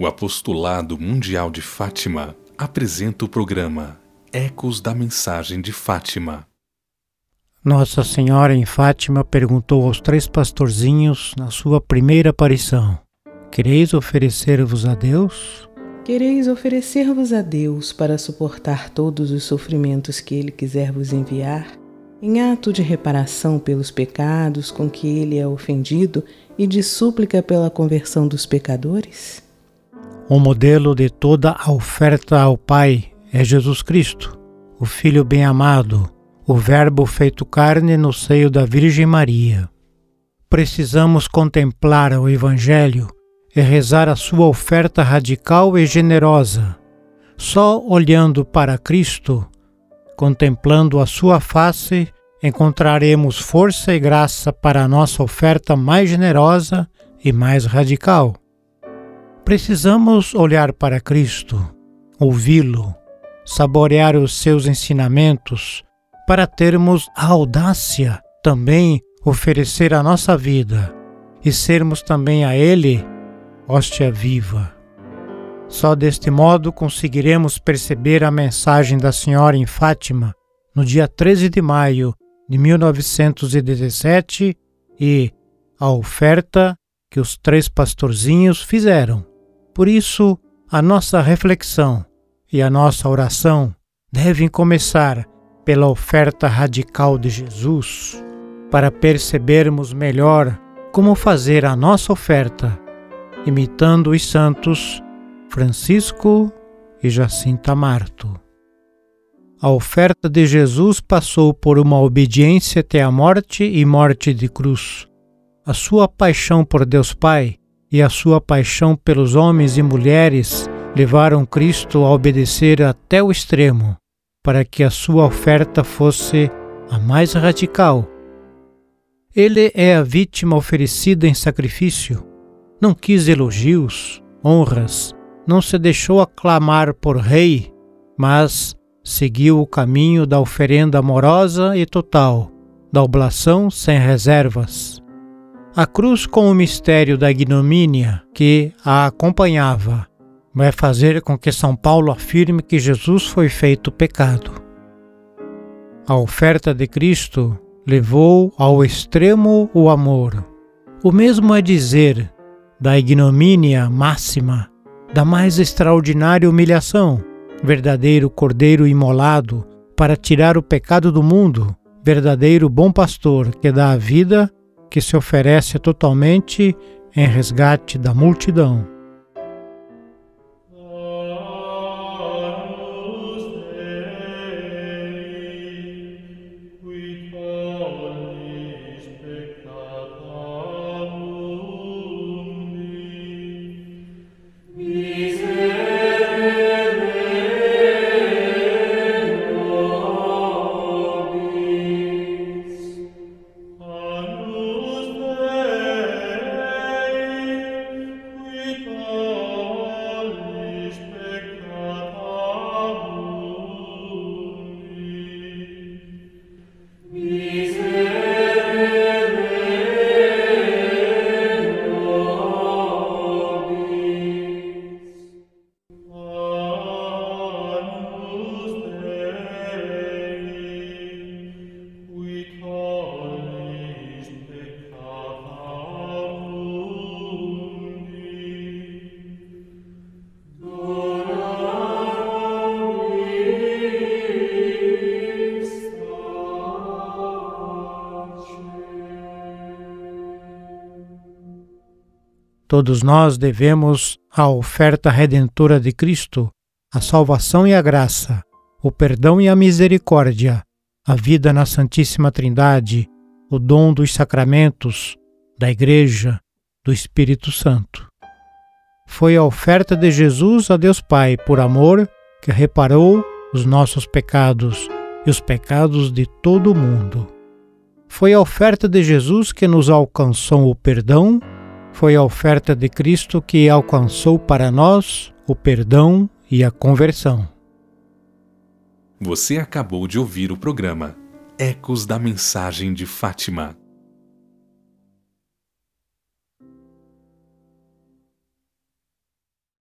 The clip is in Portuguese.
O Apostolado Mundial de Fátima apresenta o programa Ecos da Mensagem de Fátima. Nossa Senhora em Fátima perguntou aos três pastorzinhos na sua primeira aparição: Quereis oferecer-vos a Deus? Quereis oferecer-vos a Deus para suportar todos os sofrimentos que Ele quiser vos enviar, em ato de reparação pelos pecados com que Ele é ofendido e de súplica pela conversão dos pecadores? O modelo de toda a oferta ao Pai é Jesus Cristo, o Filho bem-amado, o Verbo feito carne no seio da Virgem Maria. Precisamos contemplar o Evangelho e rezar a sua oferta radical e generosa. Só olhando para Cristo, contemplando a sua face, encontraremos força e graça para a nossa oferta mais generosa e mais radical. Precisamos olhar para Cristo, ouvi-lo, saborear os seus ensinamentos, para termos a audácia também oferecer a nossa vida e sermos também a Ele hóstia viva. Só deste modo conseguiremos perceber a mensagem da Senhora em Fátima no dia 13 de maio de 1917 e a oferta que os três pastorzinhos fizeram. Por isso, a nossa reflexão e a nossa oração devem começar pela oferta radical de Jesus, para percebermos melhor como fazer a nossa oferta, imitando os santos Francisco e Jacinta Marto. A oferta de Jesus passou por uma obediência até a morte e morte de cruz. A sua paixão por Deus Pai e a sua paixão pelos homens e mulheres levaram Cristo a obedecer até o extremo, para que a sua oferta fosse a mais radical. Ele é a vítima oferecida em sacrifício. Não quis elogios, honras, não se deixou aclamar por rei, mas seguiu o caminho da oferenda amorosa e total, da oblação sem reservas. A cruz com o mistério da ignomínia que a acompanhava vai fazer com que São Paulo afirme que Jesus foi feito pecado. A oferta de Cristo levou ao extremo o amor. O mesmo é dizer da ignomínia máxima, da mais extraordinária humilhação, verdadeiro cordeiro imolado para tirar o pecado do mundo, verdadeiro bom pastor que dá a vida que se oferece totalmente em resgate da multidão. Todos nós devemos a oferta redentora de Cristo, a salvação e a graça, o perdão e a misericórdia, a vida na Santíssima Trindade, o dom dos sacramentos, da Igreja, do Espírito Santo. Foi a oferta de Jesus a Deus Pai por amor que reparou os nossos pecados e os pecados de todo o mundo. Foi a oferta de Jesus que nos alcançou o perdão foi a oferta de Cristo que alcançou para nós o perdão e a conversão. Você acabou de ouvir o programa Ecos da Mensagem de Fátima